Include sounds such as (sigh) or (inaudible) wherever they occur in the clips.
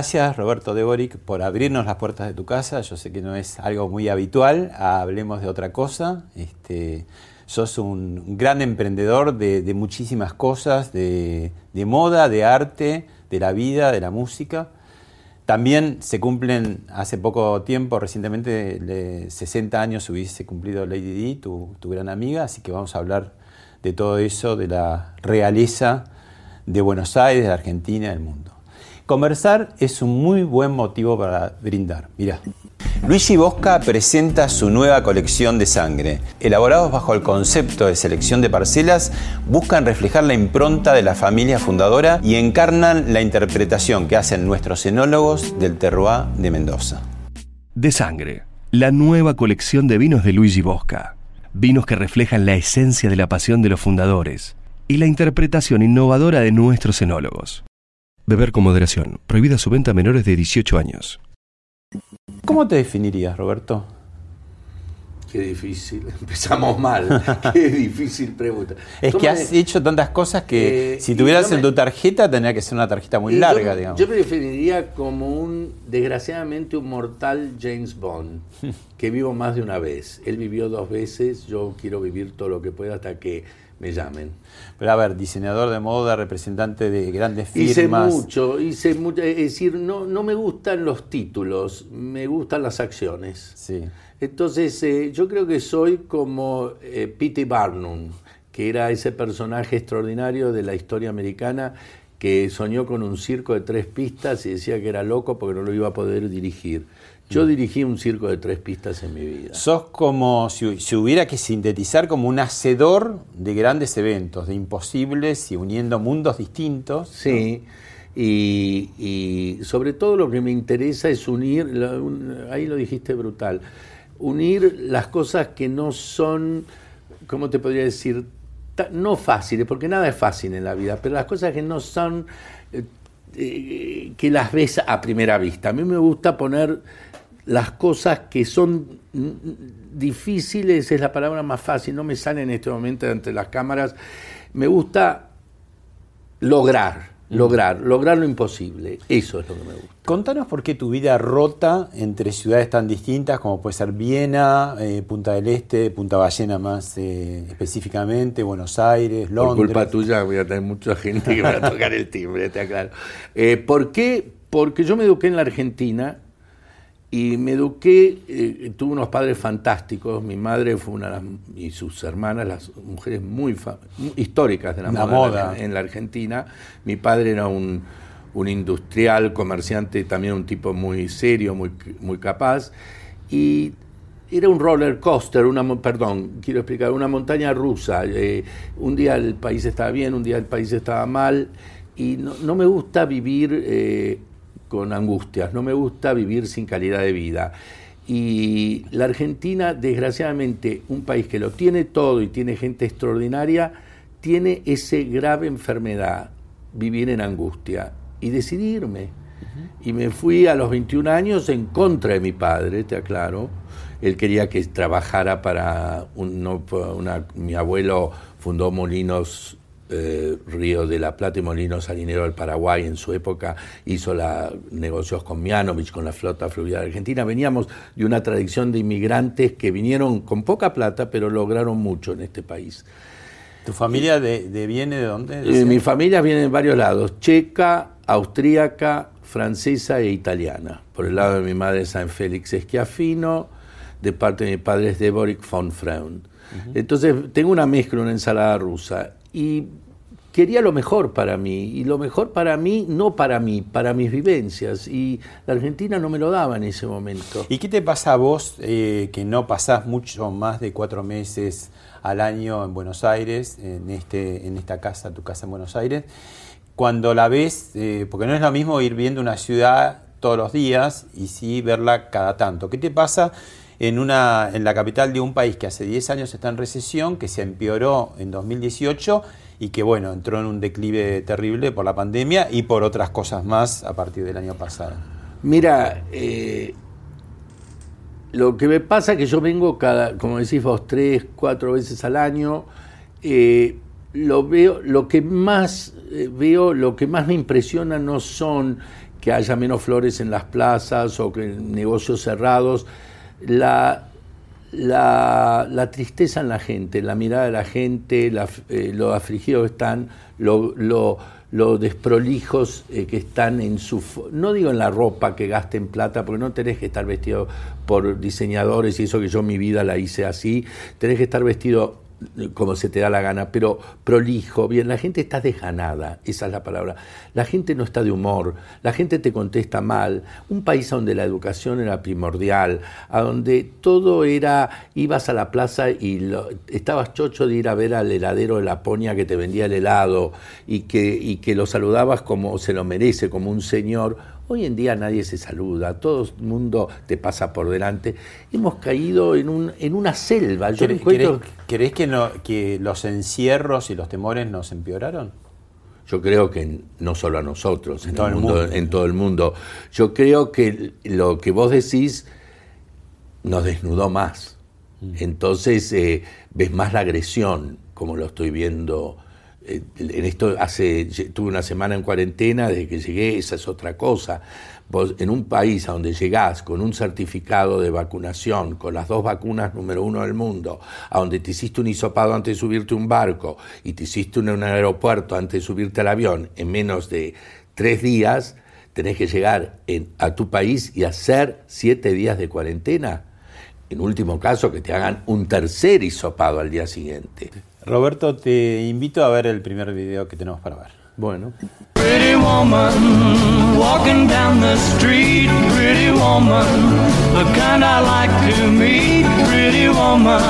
Gracias Roberto Deboric por abrirnos las puertas de tu casa. Yo sé que no es algo muy habitual, hablemos de otra cosa. Este, sos un gran emprendedor de, muchísimas cosas, de, moda, de arte, de la vida, de la música. También se cumplen hace poco tiempo, recientemente, 60 años hubiese cumplido Lady Di, tu, tu gran amiga, así que vamos a hablar de todo eso, de la realeza de Buenos Aires, de Argentina, del mundo. Conversar es un muy buen motivo para brindar. Mirá. Luigi Bosca presenta su nueva colección de sangre. Elaborados bajo el concepto de selección de parcelas, buscan reflejar la impronta de la familia fundadora y encarnan la interpretación que hacen nuestros enólogos del terroir de Mendoza. De sangre, la nueva colección de vinos de Luigi Bosca. Vinos que reflejan la esencia de la pasión de los fundadores y la interpretación innovadora de nuestros enólogos. Beber con moderación. Prohibida su venta a menores de 18 años. ¿Cómo te definirías, Roberto? Qué difícil. (laughs) Empezamos mal. Qué (laughs) difícil pregunta. Es que has hecho tantas cosas que eh, si tuvieras en tu tarjeta tendría que ser una tarjeta muy larga, yo, digamos. Yo me definiría como un, desgraciadamente, un mortal James Bond, que vivo más de una vez. Él vivió dos veces, yo quiero vivir todo lo que pueda hasta que me llamen. Pero a ver, diseñador de moda, representante de grandes firmas. Hice mucho, hice mucho, es decir, no, no me gustan los títulos, me gustan las acciones. Sí. Entonces, eh, yo creo que soy como eh, P.T. Barnum, que era ese personaje extraordinario de la historia americana que soñó con un circo de tres pistas y decía que era loco porque no lo iba a poder dirigir. Yo dirigí un circo de tres pistas en mi vida. Sos como si, hubiera que sintetizar como un hacedor de grandes eventos, de imposibles y uniendo mundos distintos. Sí, y, sobre todo lo que me interesa es unir, ahí lo dijiste brutal, unir las cosas que no son, ¿cómo te podría decir? No fáciles, porque nada es fácil en la vida, pero las cosas que no son, eh, eh, que las ves a primera vista. A mí me gusta poner las cosas que son difíciles, es la palabra más fácil, no me sale en este momento ante las cámaras, me gusta lograr, lograr, lograr lo imposible, eso es lo que me gusta. Contanos por qué tu vida rota entre ciudades tan distintas como puede ser Viena, eh, Punta del Este, Punta Ballena más eh, específicamente, Buenos Aires, Londres. Por culpa tuya voy a tener mucha gente que va a (laughs) tocar el timbre, te aclaro. Eh, ¿Por qué? Porque yo me eduqué en la Argentina, y me eduqué, eh, tuve unos padres fantásticos, mi madre fue una y sus hermanas, las mujeres muy, históricas de la, moda, En, la Argentina. Mi padre era un, industrial, comerciante, también un tipo muy serio, muy, muy capaz. Y era un roller coaster, una, perdón, quiero explicar, una montaña rusa. Eh, un día el país estaba bien, un día el país estaba mal. Y no, no me gusta vivir... Eh, con angustias, no me gusta vivir sin calidad de vida. Y la Argentina, desgraciadamente, un país que lo tiene todo y tiene gente extraordinaria, tiene esa grave enfermedad, vivir en angustia. Y decidí irme. Y me fui a los 21 años en contra de mi padre, te aclaro. Él quería que trabajara para un, una, mi abuelo fundó molinos eh, Río de la Plata y Molino Salinero del Paraguay en su época, hizo la, negocios con Mianovich, con la flota fluvial argentina. Veníamos de una tradición de inmigrantes que vinieron con poca plata, pero lograron mucho en este país. ¿Tu familia de, viene de dónde? Eh, mi familia viene de varios lados, checa, austríaca, francesa e italiana. Por el lado de mi madre San Félix Esquiafino, de parte de mi padre es Deboric von Freund. Entonces tengo una mezcla, una ensalada rusa. Y quería lo mejor para mí, y lo mejor para mí, no para mí, para mis vivencias, y la Argentina no me lo daba en ese momento. ¿Y qué te pasa a vos que no pasás mucho más de cuatro meses al año en Buenos Aires, en, este, en esta casa, tu casa en Buenos Aires, cuando la ves, eh, porque no es lo mismo ir viendo una ciudad todos los días y sí verla cada tanto. ¿Qué te pasa en, una, en la capital de un país que hace 10 años está en recesión, que se empeoró en 2018 y que bueno, entró en un declive terrible por la pandemia y por otras cosas más a partir del año pasado? Mira, eh, lo que me pasa es que yo vengo cada, como decís vos, tres, cuatro veces al año. Eh, lo veo, lo que más eh, veo, lo que más me impresiona no son que haya menos flores en las plazas o que negocios cerrados, la, la, tristeza en la gente, la mirada de la gente, eh, lo afligidos que están, lo, desprolijos eh, que están en su... No digo en la ropa que gasten plata, porque no tenés que estar vestido por diseñadores y eso que yo mi vida la hice así, tenés que estar vestido como se te da la gana, pero prolijo, bien, la gente está desganada, esa es la palabra. La gente no está de humor, la gente te contesta mal. Un país donde la educación era primordial, a donde todo era, ibas a la plaza y estabas chocho de ir a ver al heladero de Laponia que te vendía el helado y que, y que lo saludabas como se lo merece, como un señor Hoy en día nadie se saluda, todo el mundo te pasa por delante. Hemos caído en, un, en una selva. Yo ¿Querés, que, no, que los encierros y los temores nos empeoraron? Yo creo que no solo a nosotros, en, todo, el mundo, en todo el mundo. Yo creo que lo que vos decís nos desnudó más. Mm. Entonces eh, ves más la agresión, como lo estoy viendo eh, en esto hace, tuve una semana en cuarentena, desde que llegué, esa es otra cosa. Vos en un país a donde llegás con un certificado de vacunación, con las dos vacunas número uno del mundo, a donde te hiciste un hisopado antes de subirte un barco y te hiciste en un aeropuerto antes de subirte al avión en menos de tres días, tenés que llegar a tu país y hacer siete días de cuarentena. En último caso, que te hagan un tercer hisopado al día siguiente. Roberto, te invito a ver el primer video que tenemos para ver. Bueno. Pretty woman, walking down the street, pretty woman, the kind I like to meet, pretty woman.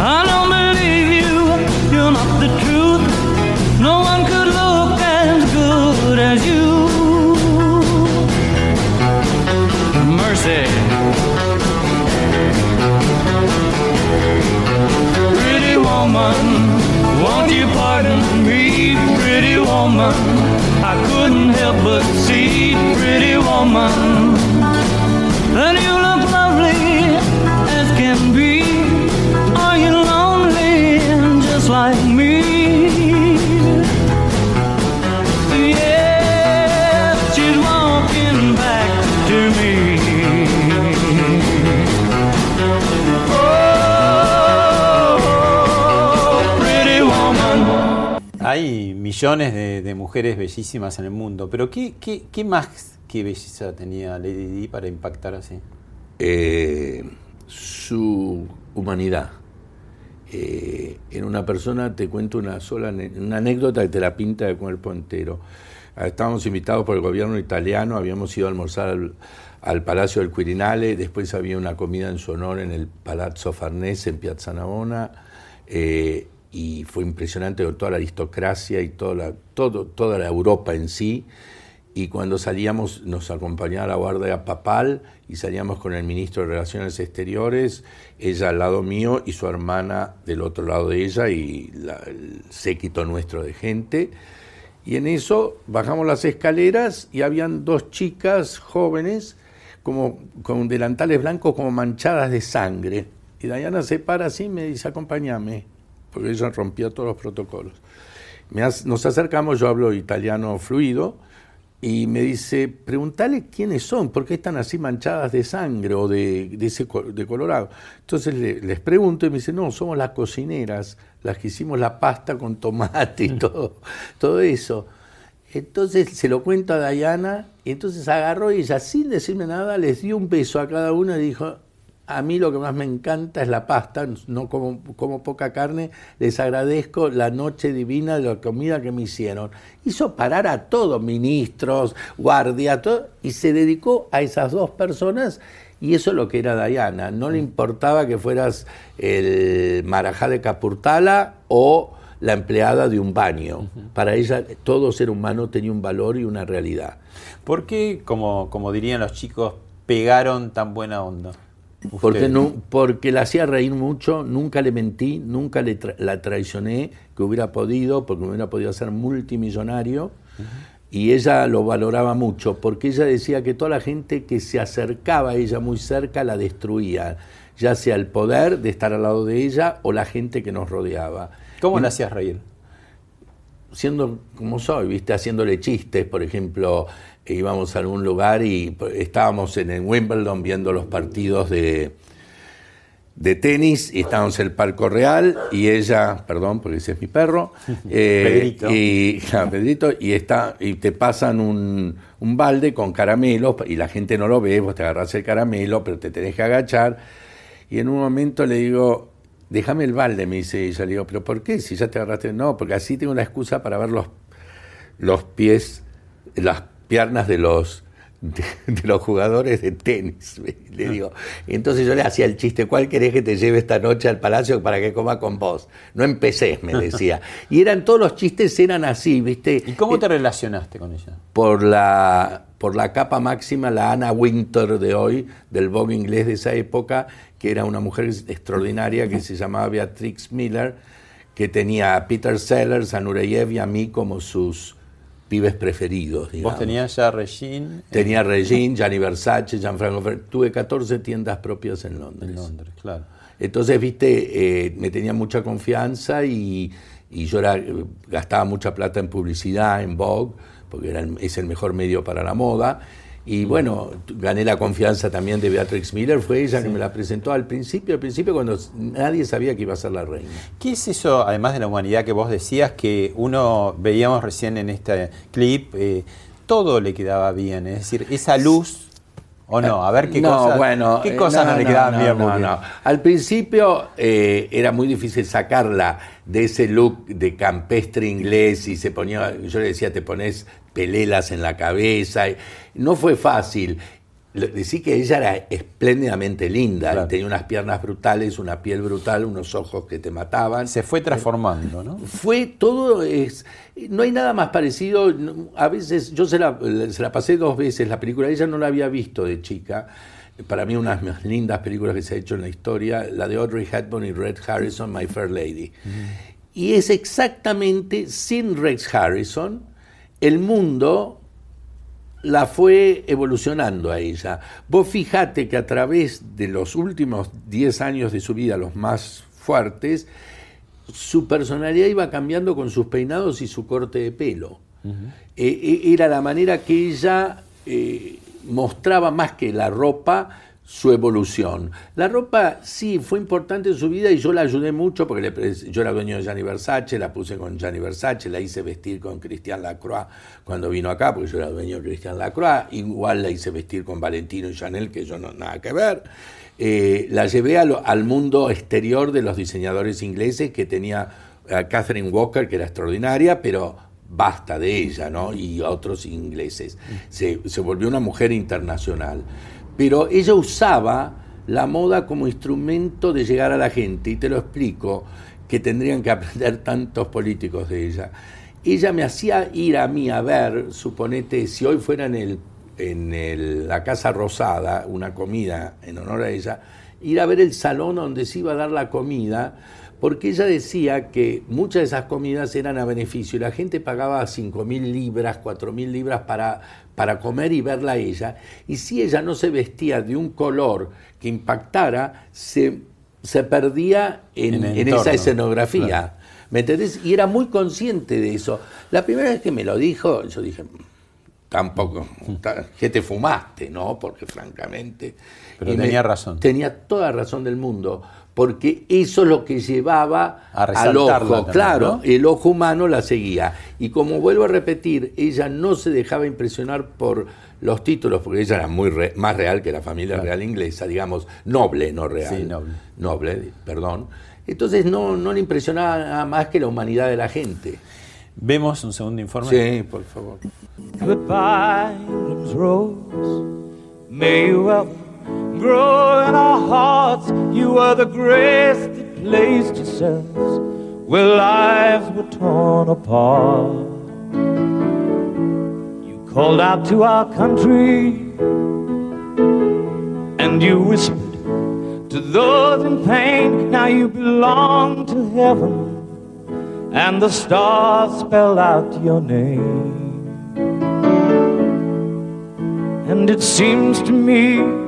I don't believe you, you're not the truth. No one could look as good as you. Woman, won't you pardon me, pretty woman? I couldn't help but see, pretty woman, millones de, mujeres bellísimas en el mundo, pero ¿qué, qué, más que belleza tenía Lady Di para impactar así? Eh, su humanidad. Eh, en una persona te cuento una sola una anécdota que te la pinta de cuerpo entero. Ah, estábamos invitados por el gobierno italiano, habíamos ido a almorzar al, Palacio del Quirinale, después había una comida en su honor en el Palazzo Farnese en Piazza Navona. Eh, y fue impresionante con toda la aristocracia y toda la, toda la Europa en sí. Y cuando salíamos nos acompañaba la guardia papal y salíamos con el ministro de Relaciones Exteriores, ella al lado mío y su hermana del otro lado de ella y el séquito nuestro de gente. Y en eso bajamos las escaleras y habían dos chicas jóvenes como con delantales blancos como manchadas de sangre. Y Diana se para así y me dice, acompáñame porque ella rompía todos los protocolos. Me hace- nos acercamos, yo hablo italiano fluido, y me dice, preguntale quiénes son, por qué están así manchadas de sangre o de, de ese co- de colorado. Entonces le- les pregunto y me dice, no, somos las cocineras, las que hicimos la pasta con tomate y todo, todo eso. Entonces se lo cuento a Diana y entonces agarró y ella sin decirme nada les dio un beso a cada una y dijo, a mí lo que más me encanta es la pasta, no como, como poca carne, les agradezco la noche divina de la comida que me hicieron. Hizo parar a todos, ministros, guardia, todo, y se dedicó a esas dos personas y eso es lo que era Diana. No le importaba que fueras el marajá de Capurtala o la empleada de un baño. Para ella todo ser humano tenía un valor y una realidad. ¿Por qué, como, como dirían los chicos, pegaron tan buena onda? Porque, no, porque la hacía reír mucho, nunca le mentí, nunca le tra- la traicioné, que hubiera podido, porque me hubiera podido ser multimillonario. Y ella lo valoraba mucho, porque ella decía que toda la gente que se acercaba a ella muy cerca la destruía, ya sea el poder de estar al lado de ella o la gente que nos rodeaba. ¿Cómo Y- la hacías reír? siendo como soy, ¿viste? Haciéndole chistes, por ejemplo, íbamos a algún lugar y estábamos en el Wimbledon viendo los partidos de, de tenis y estábamos en el Parco Real y ella, perdón, porque ese es mi perro, (laughs) eh, Pedrito. Y, (laughs) ja, Pedrito, y, está, y te pasan un, un balde con caramelos y la gente no lo ve, vos te agarrás el caramelo, pero te tenés que agachar. Y en un momento le digo, déjame el balde, me dice ella. Le digo, ¿pero por qué? Si ya te agarraste. No, porque así tengo la excusa para ver los, los pies, las piernas de los, de, de los jugadores de tenis. (laughs) Le digo. Entonces yo le hacía el chiste, ¿cuál querés que te lleve esta noche al palacio para que coma con vos? No empecés, me decía. (laughs) Y eran todos los chistes, eran así, ¿viste? ¿Y cómo Eh, te relacionaste con ella? por la, por la capa máxima, la Anna Winter de hoy, del Vogue inglés de esa época, que era una mujer extraordinaria que se llamaba Beatrix Miller, que tenía a Peter Sellers, a Nureyev y a mí como sus pibes preferidos. digamos. Vos tenías ya Regine Tenía Regine, Gianni Versace, Gianfranco Ferrari. Tuve 14 tiendas propias en Londres. en Londres, claro. Entonces, viste, eh, me tenía mucha confianza y, y yo era, gastaba mucha plata en publicidad, en Vogue, porque era el- es el mejor medio para la moda. Y bueno, gané la confianza también de Beatrix Miller, fue ella que me la presentó al principio, al principio cuando nadie sabía que iba a ser la reina. ¿Qué es eso, además de la humanidad que vos decías, que uno veíamos recién en este clip, eh, todo le quedaba bien? Es decir, esa luz, o no, a ver qué no, cosas, bueno, qué eh, cosas no, le quedaban bien. no, no. Al principio eh, era muy difícil sacarla de ese look de campestre inglés y se ponía, yo le decía, te pones pelelas en la cabeza. no fue fácil. Decí que ella era espléndidamente linda, Claro. tenía unas piernas brutales, una piel brutal, unos ojos que te mataban. Se fue transformando, ¿no? Fue todo, es, no hay nada más parecido. A veces, yo se la, se la pasé dos veces la película, ella no la había visto de chica. Para mí, una de las más lindas películas que se ha hecho en la historia, la de Audrey Hepburn y Red Harrison, My Fair Lady. Y es exactamente sin Rex Harrison, el mundo la fue evolucionando a ella. Vos fijate que a través de los últimos 10 años de su vida, los más fuertes, su personalidad iba cambiando con sus peinados y su corte de pelo. Eh, eh, era la manera que ella eh, mostraba más que la ropa su evolución. La ropa sí fue importante en su vida y yo la ayudé mucho porque le yo era dueño de Gianni Versace, la puse con Gianni Versace, la hice vestir con Christian Lacroix cuando vino acá, porque yo era dueño de Christian Lacroix, igual la hice vestir con Valentino y Chanel, que yo no nada que ver. Eh, la llevé lo- al mundo exterior de los diseñadores ingleses que tenía a Catherine Walker, que era extraordinaria, pero basta de ella, ¿no? Y otros ingleses. Se, se volvió una mujer internacional. Pero ella usaba la moda como instrumento de llegar a la gente, y te lo explico, que tendrían que aprender tantos políticos de ella. Ella me hacía ir a mí a ver, suponete, si hoy fuera en, el, en el- la Casa Rosada, una comida en honor a ella, ir a ver el salón donde se iba a dar la comida, porque ella decía que muchas de esas comidas eran a beneficio y la gente pagaba 5 mil libras, 4 mil libras para, para comer y verla a ella. Y si ella no se vestía de un color que impactara, se se perdía en, esa escenografía. claro. ¿Me entendés? Y era muy consciente de eso. La primera vez que me lo dijo, yo dije, tampoco, ta- ¿qué te fumaste? No, porque francamente... Pero y me- tenía razón. Tenía toda razón del mundo, porque eso es lo que llevaba A al ojo, también, claro, ¿no? el ojo humano la seguía. Y como vuelvo a repetir, ella no se dejaba impresionar por los títulos, porque ella era muy re- más real que la familia real inglesa, digamos, noble, no real. Sí, noble. Noble, perdón. Entonces no, no le impresionaba nada más que la humanidad de la gente. Vemos un segundo informe. Sí, por favor. Goodbye, rose. May you grow in our hearts. You are the grace that placed yourselves where lives were torn apart. You called out to our country and you whispered to those in pain. Now you belong to heaven and the stars spell out your name. And it seems to me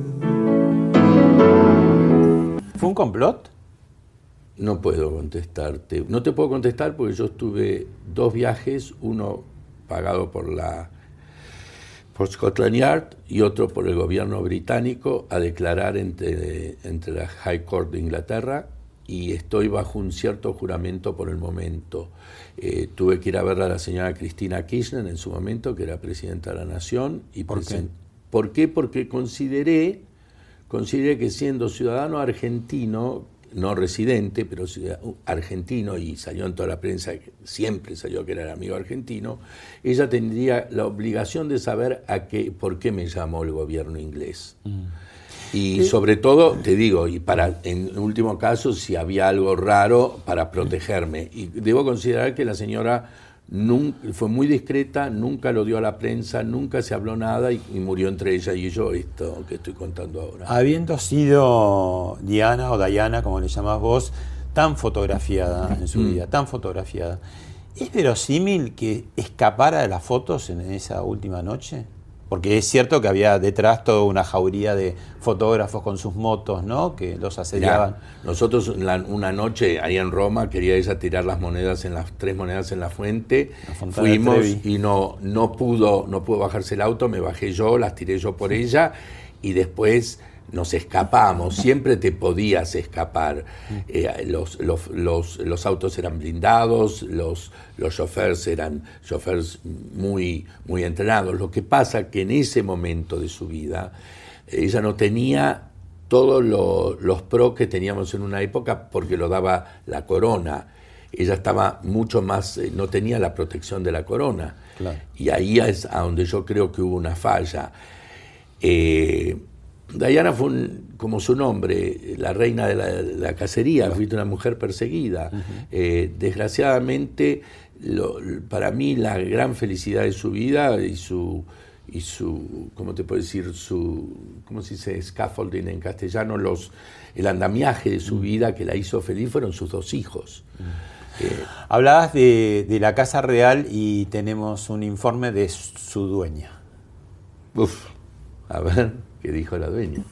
¿Fue un complot? No puedo contestarte. No te puedo contestar porque yo estuve dos viajes, uno pagado por la por Scotland Yard y otro por el gobierno británico a declarar entre, entre la High Court de Inglaterra y estoy bajo un cierto juramento por el momento. Eh, tuve que ir a ver a la señora Cristina Kirchner en su momento, que era presidenta de la Nación. Y ¿Por qué? presen- ¿Por qué? Porque consideré, consideré que siendo ciudadano argentino, no residente, pero argentino, y salió en toda la prensa, siempre salió que era el amigo argentino, ella tendría la obligación de saber a qué, por qué me llamó el gobierno inglés. Y sobre todo, te digo, y para en último caso, si había algo raro para protegerme. Y debo considerar que la señora nun- fue muy discreta, nunca lo dio a la prensa, nunca se habló nada y, y murió entre ella y yo esto que estoy contando ahora. Habiendo sido Diana o Diana, como le llamás vos, tan fotografiada (laughs) en su Mm. vida, tan fotografiada, ¿es verosímil que escapara de las fotos en esa última noche? Porque es cierto que había detrás toda una jauría de fotógrafos con sus motos, ¿no? Que los asediaban. Nosotros una noche ahí en Roma quería ella tirar las monedas en las tres monedas en la fuente. La Fuimos y no no pudo no pudo bajarse el auto, me bajé yo, las tiré yo por ella y después nos escapamos, siempre te podías escapar. Eh, los, los, los, los autos eran blindados, los, los eran choferes muy, muy entrenados. Lo que pasa que en ese momento de su vida, ella no tenía todos lo- los pros que teníamos en una época porque lo daba la corona. Ella estaba mucho más, eh, no tenía la protección de la corona. Claro. Y ahí es a donde yo creo que hubo una falla. Eh, Diana fue, un- como su nombre, la reina de la, cacería, fue una mujer perseguida. Eh, desgraciadamente, lo- para mí la gran felicidad de su vida y su, y su ¿cómo te puedo decir? Su, ¿cómo se dice? Scaffolding en castellano, los, el andamiaje de su vida que la hizo feliz fueron sus dos hijos. Eh, Hablabas de, de la Casa Real y tenemos un informe de su dueña. uf, a ver qué dijo la dueña.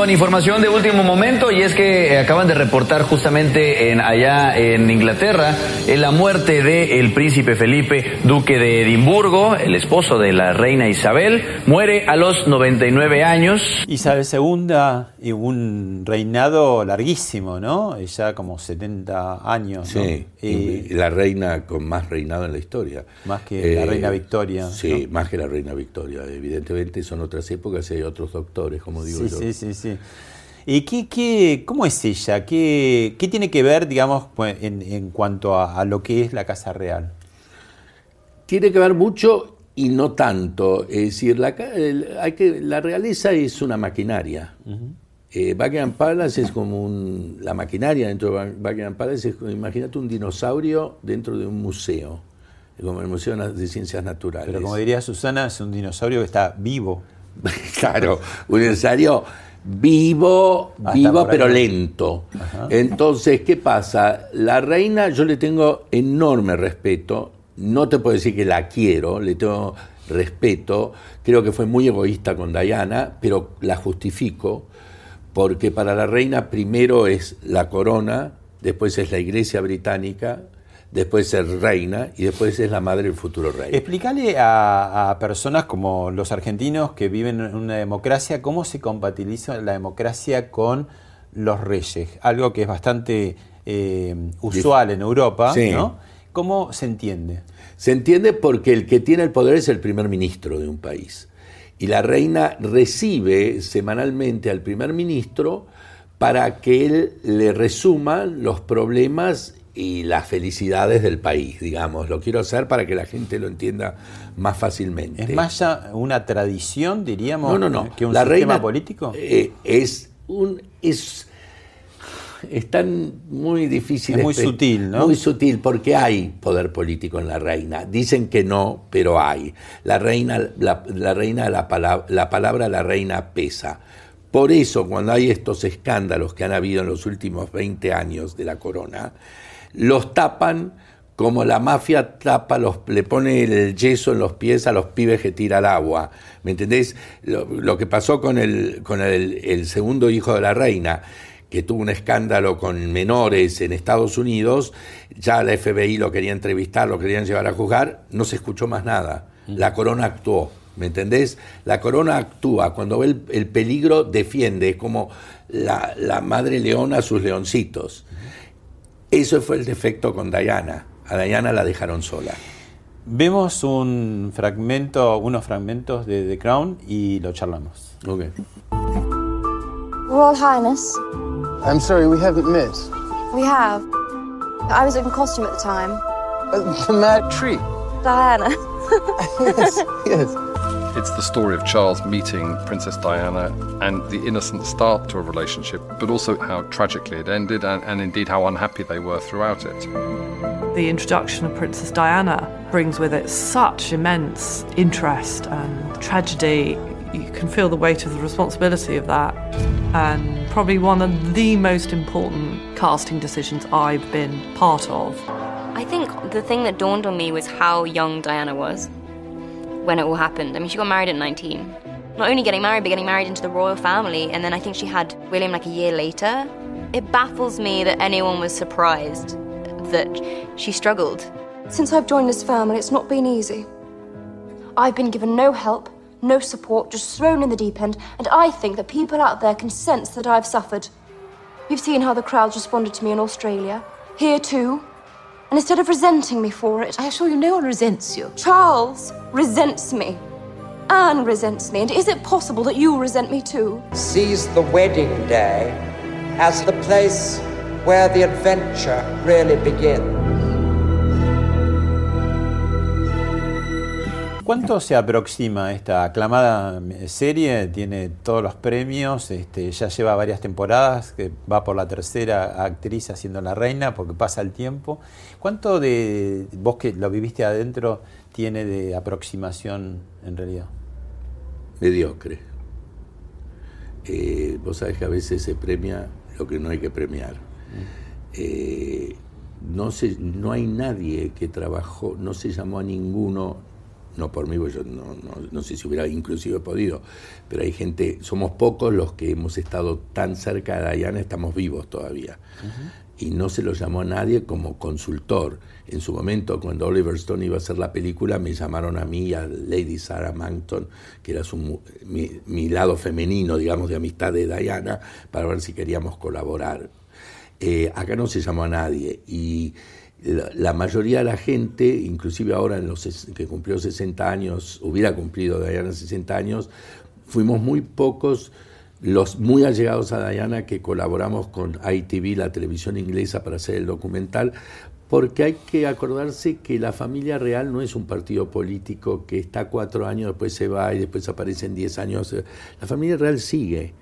Con información de último momento y es que eh, acaban de reportar justamente en, allá en Inglaterra eh, la muerte del príncipe Felipe, duque de Edimburgo, el esposo de la reina Isabel, muere a los 99 años. Isabel II, y un reinado larguísimo, ¿no? Ya como 70 años. Sí, Y- y la reina con más reinado en la historia. Más que la reina Victoria, Sí, ¿no? más que la reina Victoria. Evidentemente son otras épocas y hay otros doctores, como digo Sí, yo. sí, sí, sí. ¿Y qué, qué, cómo es ella? ¿Qué, qué tiene que ver, digamos, pues, en, en cuanto a, a lo que es la Casa Real? Tiene que ver mucho y no tanto. Es decir, la, el- hay que, la realeza es una maquinaria. Eh, Buckingham Palace es como un, la maquinaria dentro de Buckingham Palace es, imagínate un dinosaurio dentro de un museo, como el Museo de Ciencias Naturales. Pero como diría Susana, es un dinosaurio que está vivo. (laughs) claro, un ensayo vivo, Hasta vivo pero lento. Entonces, ¿qué pasa? La reina, yo le tengo enorme respeto. No te puedo decir que la quiero, le tengo respeto. Creo que fue muy egoísta con Diana, pero la justifico porque para la reina primero es la corona, después es la iglesia británica, después es reina y después es la madre del futuro rey. Explícale a, a personas como los argentinos que viven en una democracia cómo se compatibiliza la democracia con los reyes, algo que es bastante eh, usual en Europa, Sí. ¿no? ¿Cómo se entiende? Se entiende porque el que tiene el poder es el primer ministro de un país. Y la reina recibe semanalmente al primer ministro para que él le resuma los problemas y las felicidades del país, digamos. Lo quiero hacer para que la gente lo entienda más fácilmente. ¿Es más una tradición, diríamos, no, no, no. que un la sistema reina político? eh, es un es es tan muy difícil. Es muy sutil, ¿no? Muy sutil, porque hay poder político en la reina. Dicen que no, pero hay. La reina, la, la reina, la, palabra, la palabra la reina pesa. Por eso, cuando hay estos escándalos que han habido en los últimos 20 años de la corona, los tapan como la mafia tapa, los, le pone el yeso en los pies a los pibes que tira el agua. ¿Me entendés? Lo, lo que pasó con, el, con el, el segundo hijo de la reina, que tuvo un escándalo con menores en Estados Unidos, ya la FBI lo quería entrevistar, lo querían llevar a juzgar, no se escuchó más nada. La corona actuó, ¿me entendés? La corona actúa, cuando ve el, el peligro defiende, es como la, la madre leona a sus leoncitos. Eso fue el defecto con Diana. A Diana la dejaron sola. Vemos un fragmento, unos fragmentos de The Crown y lo charlamos. Ok. Royal Highness, I'm sorry, we haven't met. we have. I was in costume at the time. Uh, the mad tree. Diana. (laughs) Yes, yes. It's the story of Charles meeting Princess Diana and the innocent start to a relationship, but also how tragically it ended and, and indeed how unhappy they were throughout it. The introduction of Princess Diana brings with it such immense interest and tragedy. You can feel the weight of the responsibility of that. And probably one of the most important casting decisions I've been part of. I think the thing that dawned on me was how young Diana was when it all happened. I mean, she got married at 19. Not only getting married, but getting married into the royal family. And then I think she had William like a year later. It baffles me that anyone was surprised that she struggled. Since I've joined this family, it's not been easy. I've been given no help, no support, just thrown in the deep end, and I think that people out there can sense that I've suffered. You've seen how the crowds responded to me in Australia. Here too. And instead of resenting me for it, I assure you no one resents you. Charles resents me. Anne resents me. And is it possible that you resent me too? sees the wedding day as the place where the adventure really begins. ¿Cuánto se aproxima esta aclamada serie? Tiene todos los premios, este, ya lleva varias temporadas, que va por la tercera actriz haciendo la reina, porque pasa el tiempo. ¿Cuánto de vos que lo viviste adentro tiene de aproximación en realidad? Mediocre. Eh, vos sabés que a veces se premia lo que no hay que premiar. Eh, no, se, no hay nadie que trabajó, no se llamó a ninguno no por mí, porque yo no, no- no sé si hubiera inclusive podido, pero hay gente, somos pocos los que hemos estado tan cerca de Diana, estamos vivos todavía. Y no se lo llamó a nadie como consultor. En su momento, cuando Oliver Stone iba a hacer la película, me llamaron a mí, a Lady Sarah Mankton, que era su mi, mi lado femenino, digamos, de amistad de Diana, para ver si queríamos colaborar. Eh, acá no se llamó a nadie y la, la mayoría de la gente, inclusive ahora en los que cumplió 60 años, hubiera cumplido Diana 60 años, fuimos muy pocos los muy allegados a Diana que colaboramos con ITV, la televisión inglesa, para hacer el documental, porque hay que acordarse que la familia real no es un partido político que está cuatro años, después se va y después aparece en diez años. La familia real sigue.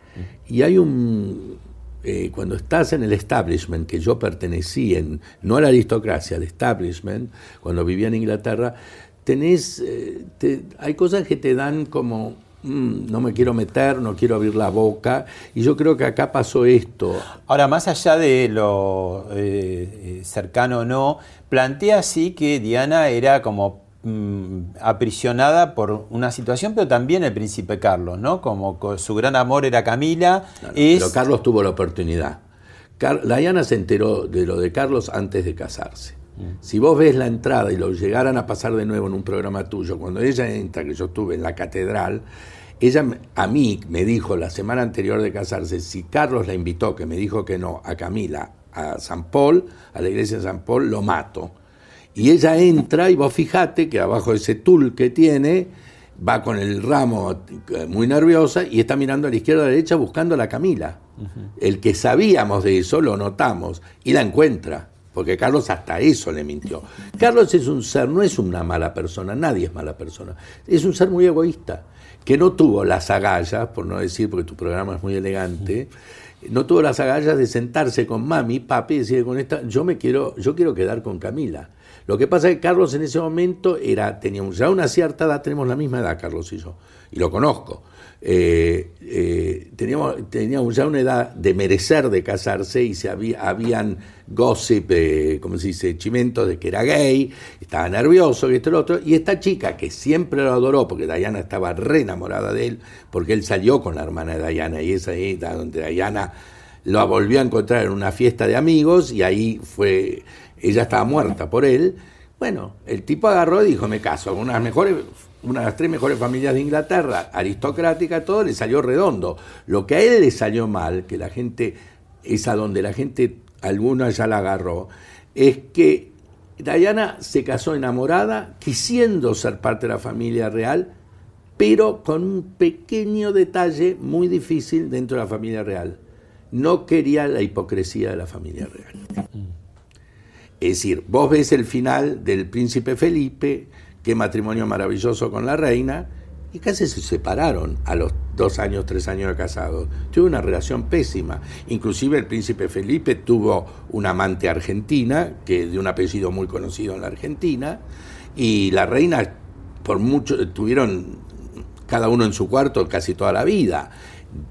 Y hay un, eh, cuando estás en el establishment, que yo pertenecí, en, no a la aristocracia, al establishment, cuando vivía en Inglaterra, tenés, eh, te- hay cosas que te dan como, "Mm, no me quiero meter, no quiero abrir la boca, y yo creo que acá pasó esto. Ahora, más allá de lo eh, cercano o no, plantea así que Diana era como aprisionada por una situación, pero también el príncipe Carlos, ¿no? Como co- su gran amor era Camila. es- Pero Carlos tuvo la oportunidad. Car- Diana se enteró de lo de Carlos antes de casarse. Si vos ves la entrada y lo llegaran a pasar de nuevo en un programa tuyo, cuando ella entra, que yo estuve en la catedral, ella a mí me dijo la semana anterior de casarse, si Carlos la invitó, que me dijo que no, a Camila, a San Paul, a la iglesia de San Paul, lo mato. Y ella entra y vos fijate que abajo de ese tul que tiene, va con el ramo eh, muy nerviosa y está mirando a la izquierda a la derecha buscando a la Camila. El que sabíamos de eso lo notamos y la encuentra, porque Carlos hasta eso le mintió. Carlos es un ser, no es una mala persona, nadie es mala persona, es un ser muy egoísta, que no tuvo las agallas, por no decir, porque tu programa es muy elegante, no tuvo las agallas de sentarse con mami, papi, y decir con esta, yo me quiero, yo quiero quedar con Camila. Lo que pasa es que Carlos en ese momento era, teníamos ya una cierta edad, tenemos la misma edad, Carlos y yo, y lo conozco. Eh, eh, teníamos, teníamos ya una edad de merecer de casarse y se había, habían gossip, eh, como se dice, chimentos de que era gay, estaba nervioso, que esto y lo otro, y esta chica que siempre lo adoró, porque Diana estaba re enamorada de él, porque él salió con la hermana de Diana, y esa es donde Diana lo volvió a encontrar en una fiesta de amigos, y ahí fue, ella estaba muerta por él. Bueno, el tipo agarró y dijo, me caso, con unas mejores, una de las tres mejores familias de Inglaterra, aristocrática, todo le salió redondo. Lo que a él le salió mal, que la gente, es a donde la gente, alguna ya la agarró, es que Diana se casó enamorada, quisiendo ser parte de la familia real, pero con un pequeño detalle muy difícil dentro de la familia real. No quería la hipocresía de la familia real. Es decir, vos ves el final del príncipe Felipe, qué matrimonio maravilloso con la reina, y casi se separaron a los dos años, tres años de casados. Tuvo una relación pésima. Inclusive el príncipe Felipe tuvo una amante argentina, que de un apellido muy conocido en la Argentina, y la reina, por mucho, tuvieron cada uno en su cuarto casi toda la vida.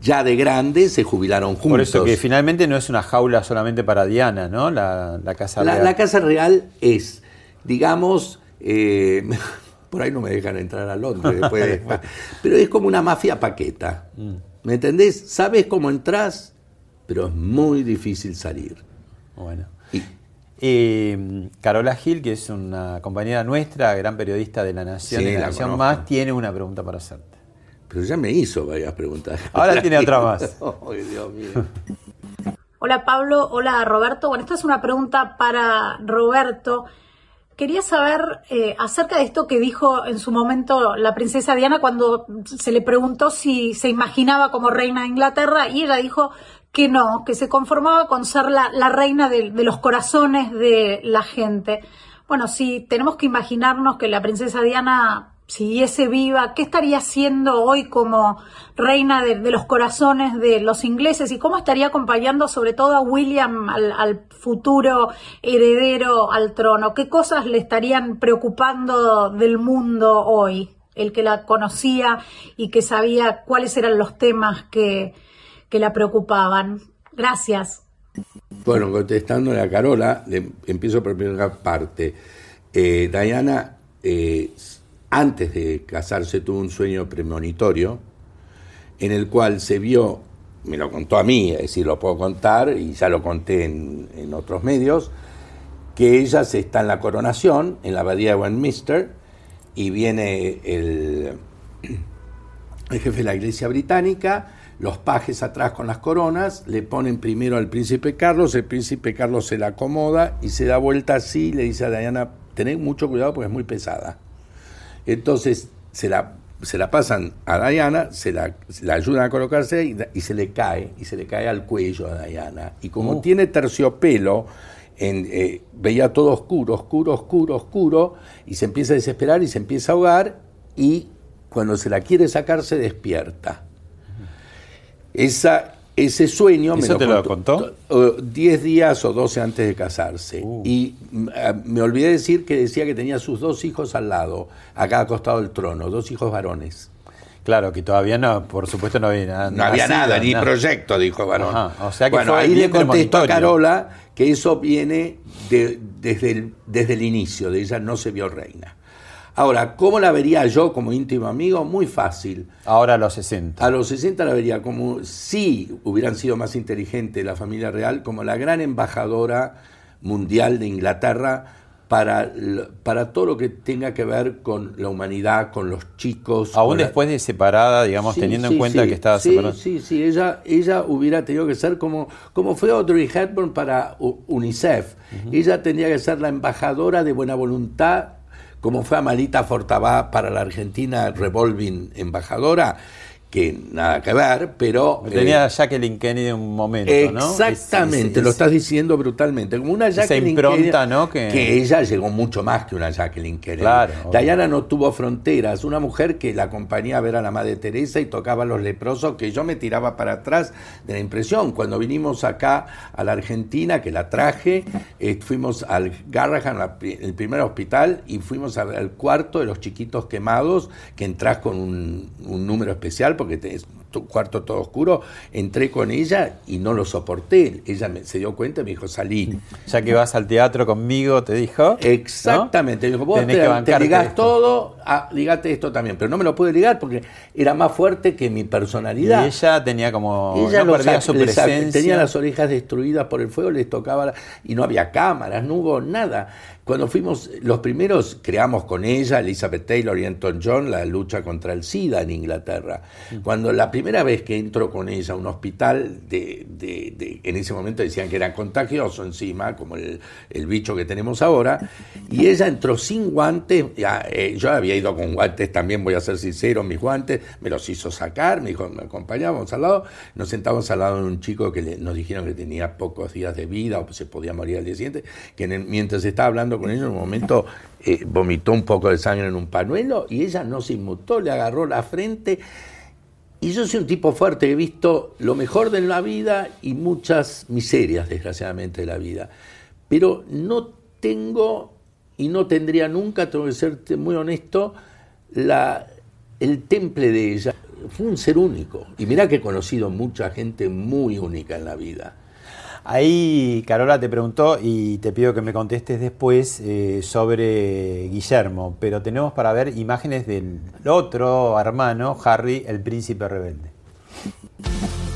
Ya de grande se jubilaron juntos. Por eso que finalmente no es una jaula solamente para Diana, ¿no? La, la casa La, real. la Casa Real es, digamos, eh, (laughs) por ahí no me dejan entrar a Londres después de- (laughs) pero es como una mafia paqueta. Mm. ¿Me entendés? Sabes cómo entras, pero es muy difícil salir. Bueno. Eh, Carola Gil, que es una compañera nuestra, gran periodista de La Nación Sí, y de La la Nación conozco. Más, tiene una pregunta para hacerte. Pero ya me hizo varias preguntas. (laughs) Ahora tiene otra más. (laughs) Ay, Dios mío. (laughs) Hola Pablo, hola Roberto. Bueno, esta es una pregunta para Roberto. Quería saber eh, acerca de esto que dijo en su momento la princesa Diana cuando se le preguntó si se imaginaba como reina de Inglaterra y ella dijo que no, que se conformaba con ser la, la reina de, de los corazones de la gente. Bueno, si tenemos que imaginarnos que la princesa Diana siguiese viva, ¿qué estaría haciendo hoy como reina de, los corazones de los ingleses y cómo estaría acompañando sobre todo a William al, al futuro heredero al trono? ¿Qué cosas le estarían preocupando del mundo hoy? El que la conocía y que sabía cuáles eran los temas que, que la preocupaban. Gracias. Bueno, contestándole a Carola, le empiezo por primera parte. Eh, Diana eh, antes de casarse tuvo un sueño premonitorio en el cual se vio, me lo contó a mí, es decir, lo puedo contar y ya lo conté en, otros medios, que ella se está en la coronación, en la abadía de Westminster, y viene el, el jefe de la iglesia británica, los pajes atrás con las coronas, le ponen primero al príncipe Carlos, el príncipe Carlos se la acomoda y se da vuelta así y le dice a Diana, tened mucho cuidado porque es muy pesada. Entonces se la, se la pasan a Diana, se la, se la ayudan a colocarse y, y se le cae, y se le cae al cuello a Diana. Y como Oh. tiene terciopelo, en, eh, veía todo oscuro, oscuro, oscuro, oscuro, y se empieza a desesperar y se empieza a ahogar, y cuando se la quiere sacar se despierta. Esa, ese sueño me ¿Eso te lo contó? eh, 10 días o 12 antes de casarse. Y mm, eh, me olvidé decir que decía que tenía sus dos hijos al lado, a cada costado del trono, dos hijos varones. Claro, que todavía no, por supuesto no había nada. No había nada, ni nada. proyecto, dijo Varón. Ajá, o sea que bueno, fue ahí le contesto a. Carola que eso viene de- desde, el, desde el inicio, de ella no se vio reina. Ahora, ¿cómo la vería yo como íntimo amigo? Muy fácil. Ahora a los 60. A los 60 la vería como si hubieran sido más inteligentes la familia real, como la gran embajadora mundial de Inglaterra para, para todo lo que tenga que ver con la humanidad, con los chicos. Aún la- después de separada, digamos, Sí, teniendo sí, en cuenta sí, que estaba sí, separada. Sí, sí, ella, ella hubiera tenido que ser como, como fue Audrey Hepburn para UNICEF. Ella tendría que ser la embajadora de buena voluntad, como fue Amalita Fortabá para la Argentina Revolving embajadora, que nada que ver, pero... Tenía eh, a Jacqueline Kennedy en un momento, ¿no? Exactamente, Es- es- lo es- estás diciendo brutalmente. Como una Esa Jacqueline impronta, Kennedy, ¿no? Que- que ella llegó mucho más que una Jacqueline Kennedy. Claro, obvio. Diana no tuvo fronteras, una mujer que la acompañaba a ver a la Madre Teresa y tocaba a los leprosos, que yo me tiraba para atrás de la impresión. Cuando vinimos acá a la Argentina, que la traje, eh, fuimos al Garrahan, la el primer hospital, y fuimos al cuarto de los chiquitos quemados, que entras con un, un número especial, porque tu cuarto todo oscuro, entré con ella y no lo soporté. Ella me- se dio cuenta y me dijo, salí. Ya que vas al teatro conmigo, te dijo. Exactamente. Dijo, vos Tenés te, que te ligás esto. todo, ah, ligate esto también. Pero no me lo pude ligar porque era más fuerte que mi Y personalidad. ella tenía como. Ella no perdía su presencia. tenía las orejas destruidas por el fuego, les tocaba la- y no había cámaras, no hubo nada. Cuando fuimos los primeros, creamos con ella, Elizabeth Taylor y Anton John, la lucha contra el SIDA en Inglaterra. Cuando la primera vez que entro con ella a un hospital, de, de- de- en ese momento decían que era contagioso encima, como el, bicho que tenemos ahora, y ella entró sin guantes, ya, eh, yo había ido con guantes también, voy a ser sincero, mis guantes, me los hizo sacar, me dijo, me acompañábamos al lado, nos sentamos al lado de un chico que nos dijeron que tenía pocos días de vida o se podía morir al día siguiente, que el- mientras estaba hablando con ella en un momento eh, vomitó un poco de sangre en un panuelo y ella no se inmutó, le agarró la frente. Y yo soy un tipo fuerte, he visto lo mejor de la vida y muchas miserias, desgraciadamente, de la vida. Pero no tengo y no tendría nunca, tengo que ser muy honesto, la, el temple de ella. Fue un ser único. Y mirá que he conocido mucha gente muy única en la vida. Ahí Carola te preguntó y te pido que me contestes después eh, sobre Guillermo, pero tenemos para ver imágenes del otro hermano, Harry, el príncipe rebelde.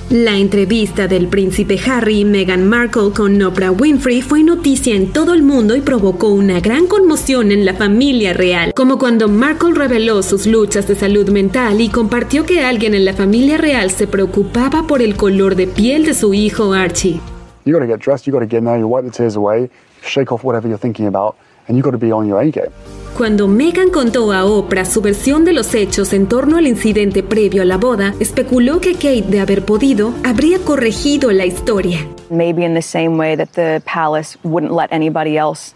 La entrevista del príncipe Harry y Meghan Markle con Oprah Winfrey fue noticia en todo el mundo y provocó una gran conmoción en la familia real, como cuando Markle reveló sus luchas de salud mental y compartió que alguien en la familia real se preocupaba por el color de piel de su hijo Archie. You got to get dressed, you got to get now, you wipe the tears away, shake off whatever you're thinking about, and you got to be on your A game. Cuando Meghan contó a Oprah su versión de los hechos en torno al incidente previo a la boda, especuló que Kate, de haber podido, habría corregido la historia. Maybe in the same way that the palace wouldn't let anybody else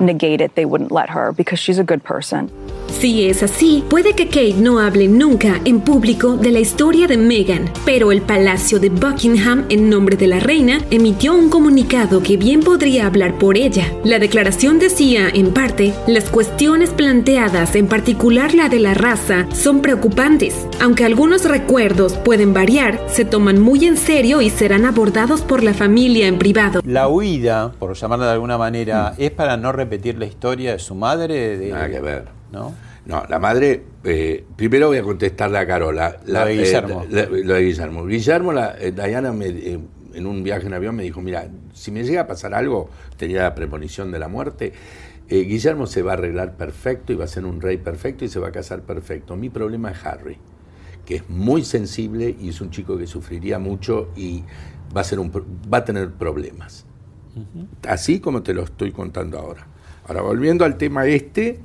negate it, they wouldn't let her because she's a good person. Si es así, puede que Kate no hable nunca en público de la historia de Meghan, pero el Palacio de Buckingham, en nombre de la reina, emitió un comunicado que bien podría hablar por ella. La declaración decía, en parte, las cuestiones planteadas, en particular la de la raza, son preocupantes. Aunque algunos recuerdos pueden variar, se toman muy en serio y serán abordados por la familia en privado. La huida, por llamarla de alguna manera, es para no repetir la historia de su madre. De, Nada que ver. ¿No? No, la madre, eh, primero voy a contestarle a Carola. Lo de eh, Guillermo. la- lo de Guillermo. Guillermo, la, eh, Diana, me- en un viaje en avión me dijo, mira, si me llega a pasar algo, tenía la premonición de la muerte, Guillermo se va a arreglar perfecto y va a ser un rey perfecto y se va a casar perfecto. Mi problema es Harry, que es muy sensible y es un chico que sufriría mucho y va a, ser un, va a tener problemas. Así como te lo estoy contando ahora. Ahora, volviendo al tema este,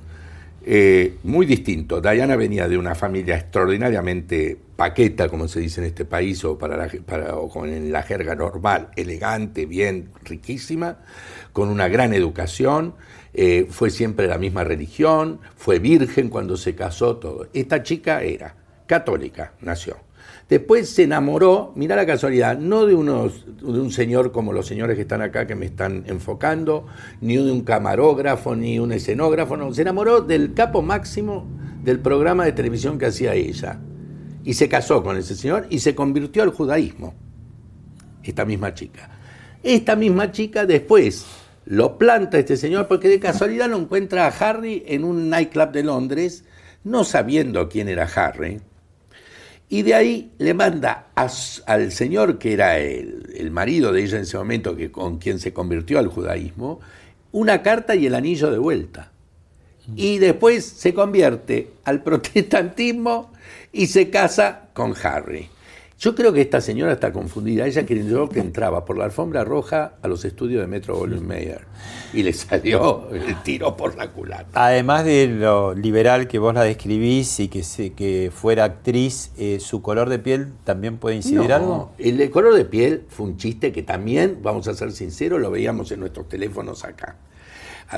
eh, muy distinto. Diana venía de una familia extraordinariamente paqueta, como se dice en este país, o, para la, para, o con en la jerga normal, elegante, bien, riquísima, con una gran educación, eh, fue siempre la misma religión, fue virgen cuando se casó, todo. Esta chica era católica, nació. Después se enamoró, mira la casualidad, no de, de un señor como los señores que están acá que me están enfocando, ni de un camarógrafo, ni un escenógrafo, no, se enamoró del capo máximo del programa de televisión que hacía ella. Y se casó con ese señor y se convirtió al judaísmo, esta misma chica. Esta misma chica después lo planta este señor porque de casualidad lo encuentra a Harry en un nightclub de Londres, no sabiendo quién era Harry. Y de ahí le manda a al señor que era el, el marido de ella en ese momento, que con quien se convirtió al judaísmo, una carta y el anillo de vuelta. Y después se convierte al (laughs) protestantismo y se casa con Harry. Yo creo que esta señora está confundida. Ella creyó que entraba por la alfombra roja a los estudios de Metro Goldwyn Mayer y le salió el tiro por la culata. Además de lo liberal que vos la describís y que, se, que fuera actriz, eh, ¿su color de piel también puede incidir No, algo? El color de piel fue un chiste que también, vamos a ser sinceros, lo veíamos en nuestros teléfonos acá.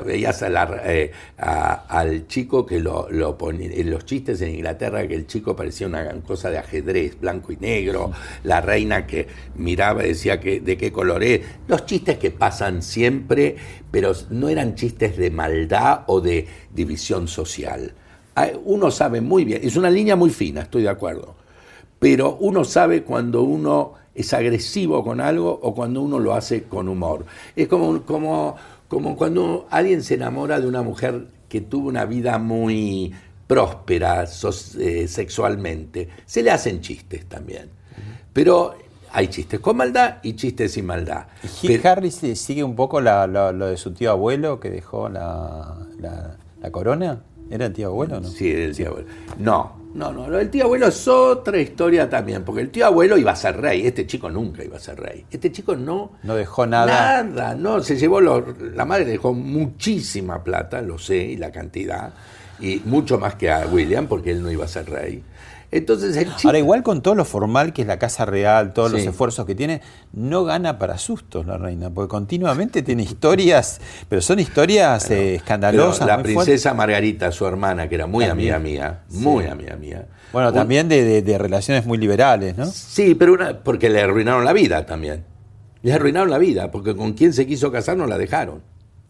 Veías a la- eh, a- al chico que lo, lo ponía en los chistes en Inglaterra, que el chico parecía una cosa de ajedrez, blanco y negro, la reina que miraba y decía que, de qué color es. Los chistes que pasan siempre, pero no eran chistes de maldad o de división social. Uno sabe muy bien, es una línea muy fina, estoy de acuerdo pero uno sabe cuando uno es agresivo con algo o cuando uno lo hace con humor. Es como, como, como cuando alguien se enamora de una mujer que tuvo una vida muy próspera so- eh, sexualmente. Se le hacen chistes también. Pero hay chistes con maldad y chistes sin maldad. Harry sí- sigue un poco la- la- lo de su tío abuelo que dejó la, la- corona. ¿Era el tío abuelo o no? Sí, el tío abuelo. No, no, no. Lo del tío abuelo es otra historia también, porque el tío abuelo iba a ser rey. Este chico nunca iba a ser rey. Este chico no. No dejó nada. Nada, no. Se llevó. lo- la madre dejó muchísima plata, lo sé, y la cantidad. Y mucho más que a William, porque él no iba a ser rey. Entonces el chico. Ahora, igual con todo lo formal que es la Casa Real, todos los esfuerzos que tiene, no gana para sustos la reina, porque continuamente tiene historias, pero son historias eh, escandalosas. La princesa Margarita, su hermana, que era muy También. amiga mía, Sí. muy amiga mía. Bueno, también de, de- de relaciones muy liberales, ¿no? Sí, pero una, porque le arruinaron la vida también. Le arruinaron la vida, porque con quien se quiso casar no la dejaron.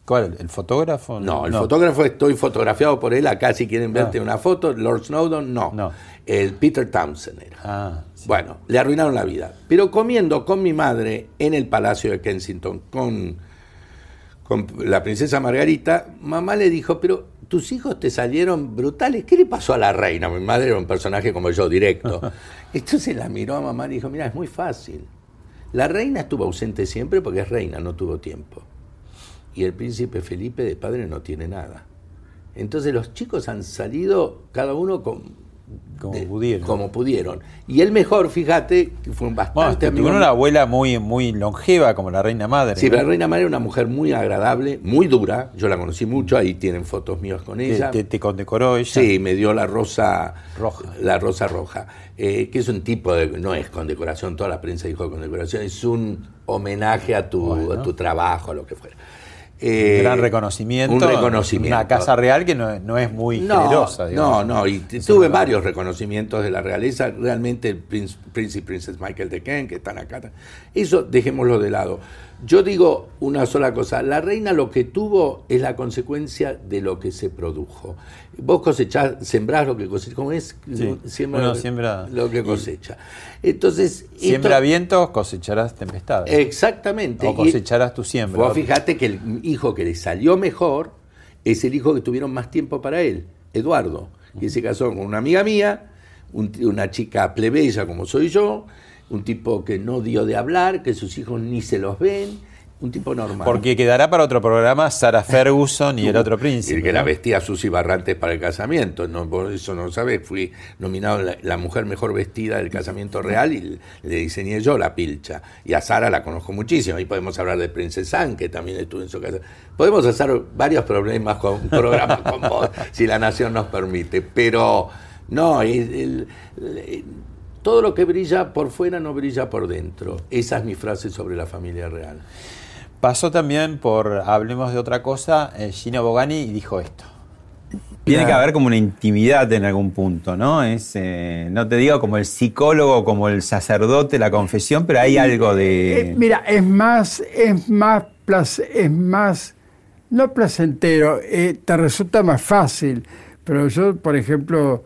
¿Cuál? ¿El fotógrafo? No, el fotógrafo estoy fotografiado por él. Acá, si quieren verte una foto, Lord Snowdon, no. El Peter Townsend era. Ah, Bueno, le arruinaron la vida. Pero comiendo con mi madre en el Palacio de Kensington con, con la princesa Margarita, mamá le dijo, pero tus hijos te salieron brutales. ¿Qué le pasó a la reina? Mi madre era un personaje como yo, directo. (laughs) Entonces la miró a mamá y dijo, mira, es muy fácil. La reina estuvo ausente siempre porque es reina, no tuvo tiempo. Y el príncipe Felipe de padre no tiene nada. Entonces los chicos han salido cada uno con, como de- pudieron. como pudieron. Y el mejor, fíjate, que fue un Bueno, bastante amigo tuvieron mío. una abuela muy, muy longeva como la reina madre. Sí, la reina madre era una mujer muy agradable, muy dura. Yo la conocí mucho, ahí tienen fotos mías con Te- ella. te, te condecoró ella. Sí, me dio la rosa Roja. La rosa roja, eh, que es un tipo de, no es condecoración, toda la prensa dijo condecoración, es un homenaje a tu, Bueno. a tu trabajo, a lo que fuera. Un Eh, gran reconocimiento. Un reconocimiento. Una casa real que no, no es muy no, generosa. No, digamos. no, y t- tuve varios reconocimientos de la realeza, realmente el Prince, Prince y Princess Michael de Kent, que están acá. Eso dejémoslo de lado. Yo digo una sola cosa, la reina lo que tuvo es la consecuencia de lo que se produjo. Vos cosechás, sembrás lo que cosechás, ¿cómo es? Sí. Siembra, Uno siembra- lo que cosecha. Entonces, Siembra esto- vientos, cosecharás tempestades. Exactamente. O cosecharás tu siembra. Vos fíjate que el hijo que le salió mejor es el hijo que tuvieron más tiempo para él, Eduardo. y se casó con una amiga mía, un- una chica plebeya como soy yo, un tipo que no dio de hablar, que sus hijos ni se los ven, un tipo normal. Porque quedará para otro programa Sarah Ferguson y el otro príncipe. Y que la vestía Susi Barrantes para el casamiento. No, por eso no sabes, fui nominado la, la mujer mejor vestida del casamiento real y le diseñé yo la pilcha. Y a Sara la conozco muchísimo. Ahí podemos hablar de Princesa Anne, que también estuvo en su casa. Podemos hacer varios problemas con programas con vos, si la nación nos permite. Pero no, el- el- el- todo lo que brilla por fuera no brilla por dentro. Esa es mi frase sobre la familia real. Pasó también por Hablemos de otra cosa, eh, Gino Bogani y dijo esto. Tiene que haber como una intimidad en algún punto, ¿no? Es, eh, no te digo como el psicólogo, como el sacerdote, la confesión, pero hay algo Eh, de... mira, es más, es más, es más, no placentero, eh, te resulta más fácil. Pero yo, por ejemplo,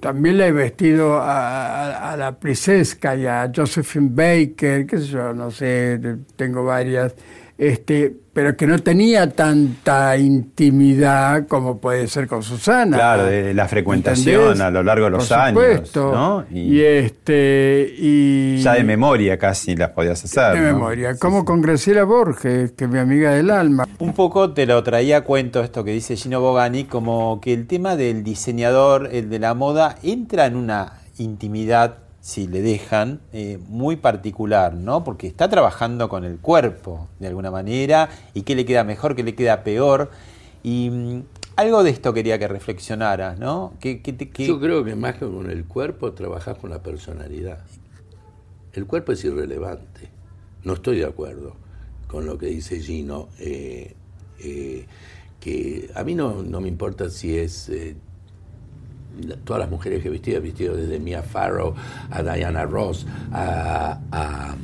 también le he vestido a, a- la Princesca y a Josephine Baker, qué sé yo, no sé, tengo varias, este, pero que no tenía tanta intimidad como puede ser con Susana. Claro, de la frecuentación ¿Entendés? a lo largo de los Por años, supuesto. ¿no? Y, este, y... Ya de memoria casi las podías hacer. De ¿no? memoria, como con Graciela Borges, que es mi amiga del alma. Un poco te lo traía a cuento esto que dice Gino Bogani, como que el tema del diseñador, el de la moda, entra en una intimidad, si le dejan, eh, muy particular, ¿no? Porque está trabajando con el cuerpo, de alguna manera, y qué le queda mejor, qué le queda peor. Y mm, algo de esto quería que reflexionaras, ¿no? ¿Qué, qué te- qué- Yo creo que más que con el cuerpo, trabajas con la personalidad. El cuerpo es irrelevante. No estoy de acuerdo con lo que dice Gino. eh, eh, que a mí no, no me importa si es todas las mujeres que he vestido, he vestido desde Mia Farrow a Diana Ross, a, a,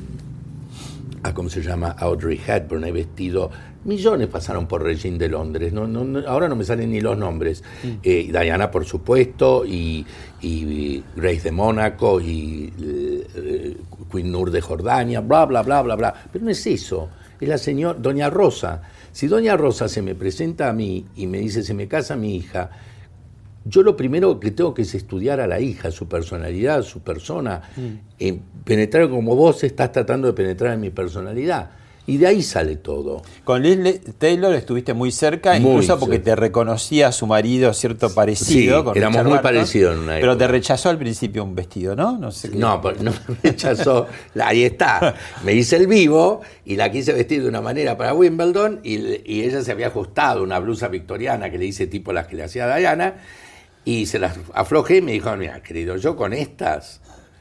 a, ¿cómo se llama? A Audrey Hepburn, he vestido, millones pasaron por Regine de Londres, no, no, no- ahora no me salen ni los nombres. Eh, Diana, por supuesto, y, y Grace de Mónaco, y eh, Queen Nur de Jordania, bla, bla, bla, bla, bla. Pero no es eso, es la señora, Doña Rosa. Si Doña Rosa se me presenta a mí y me dice, se me casa mi hija, yo lo primero que tengo que es estudiar a la hija, su personalidad, su persona, eh, penetrar como vos estás tratando de penetrar en mi personalidad. Y de ahí sale todo. Con Liz Taylor estuviste muy cerca, Muy incluso porque cerca. te reconocía a su marido cierto parecido. Sí, con éramos Richard muy Burton, parecidos en una Pero te época. rechazó al principio un vestido, ¿no? No sé qué. No, pero no me rechazó. Ahí está. (laughs) Me hice el vivo y la quise vestir de una manera para Wimbledon y, y ella se había ajustado una blusa victoriana que le hice tipo las que le hacía Diana y se las aflojé y me dijo, mira, querido, yo con estas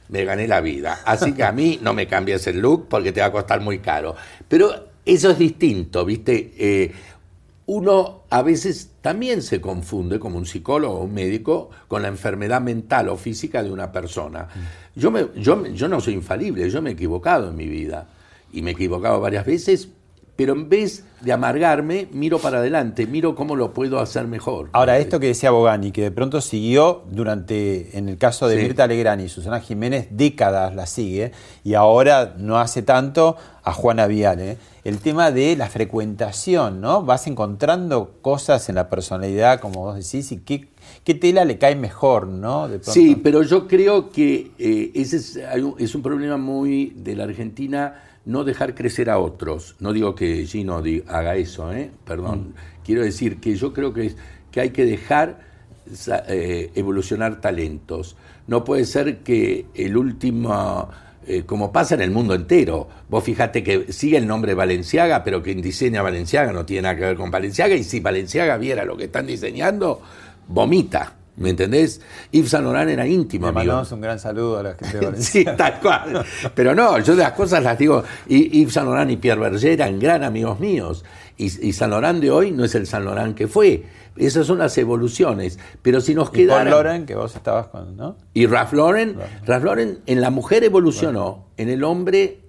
me gané la vida. Así que a mí (laughs) no me cambies el look porque te va a costar muy caro. Pero eso es distinto, ¿viste? Eh, uno a veces también se confunde como un psicólogo o un médico con la enfermedad mental o física de una persona. Yo, me, yo, yo no soy infalible, yo me he equivocado en mi vida y me he equivocado varias veces, pero en vez de amargarme, miro para adelante, miro cómo lo puedo hacer mejor. Ahora, esto que decía Bogani, que de pronto siguió durante, en el caso de Sí. Mirta Legrand y Susana Jiménez, décadas la sigue, y ahora no hace tanto a Juana Viale. El tema de la frecuentación, ¿no? Vas encontrando cosas en la personalidad, como vos decís, y qué, qué tela le cae mejor, ¿no? De. Sí, pero yo creo que eh, ese es, es un problema muy de la Argentina no dejar crecer a otros. No digo que Gino haga eso, ¿eh? perdón. Quiero decir que yo creo que, es- que hay que dejar eh, evolucionar talentos. No puede ser que el último, eh, como pasa en el mundo entero, vos fíjate que sigue el nombre Valenciaga, pero quien diseña Valenciaga no tiene nada que ver con Valenciaga, y si Valenciaga viera lo que están diseñando, vomita. ¿Me entendés? Yves Saint Laurent era íntimo, Le amigo. mandamos un gran saludo a la gente de (laughs) Sí, Valencia. tal cual. Pero no, yo de las cosas las digo. Y Yves Saint Laurent y Pierre Berger eran gran amigos míos. Y, y Saint Laurent de hoy no es el Saint Laurent que fue. Esas son las evoluciones. Pero si nos Y Paul quedaran. Lauren, que vos estabas con, ¿no? Y Ralph Lauren, Ralph Lauren en la mujer evolucionó, en el hombre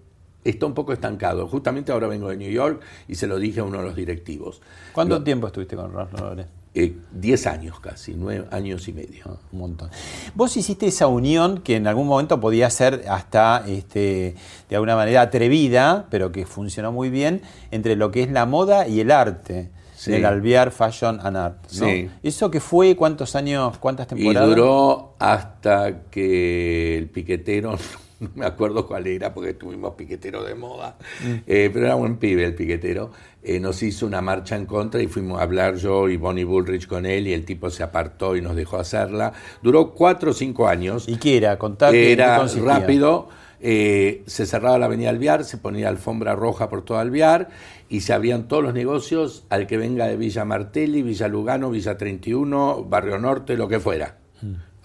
está un poco estancado. Justamente ahora vengo de New York y se lo dije a uno de los directivos. ¿Cuánto tiempo estuviste con Ralph Lauren? Eh, Diez años casi, nueve años y medio. Un montón. Vos hiciste esa unión que en algún momento podía ser hasta este, de alguna manera atrevida, pero que funcionó muy bien, entre lo que es la moda y el arte. Sí. el Alvear Fashion and Art. ¿no? Sí. ¿Eso qué fue? ¿Cuántos años? ¿Cuántas Y temporadas? duró hasta que el piquetero, (laughs) no me acuerdo cuál era, porque tuvimos piquetero de moda, Mm. eh, pero era buen pibe el piquetero, eh, nos hizo una marcha en contra y fuimos a hablar yo y Bonnie Bullrich con él y el tipo se apartó y nos dejó hacerla. Duró cuatro o cinco años. ¿Y qué era? Contar qué Era rápido, eh, se cerraba la avenida Alvear, se ponía alfombra roja por todo Alvear y se abrían todos los negocios al que venga de Villa Martelli, Villa Lugano, Villa 31, Barrio Norte, lo que fuera.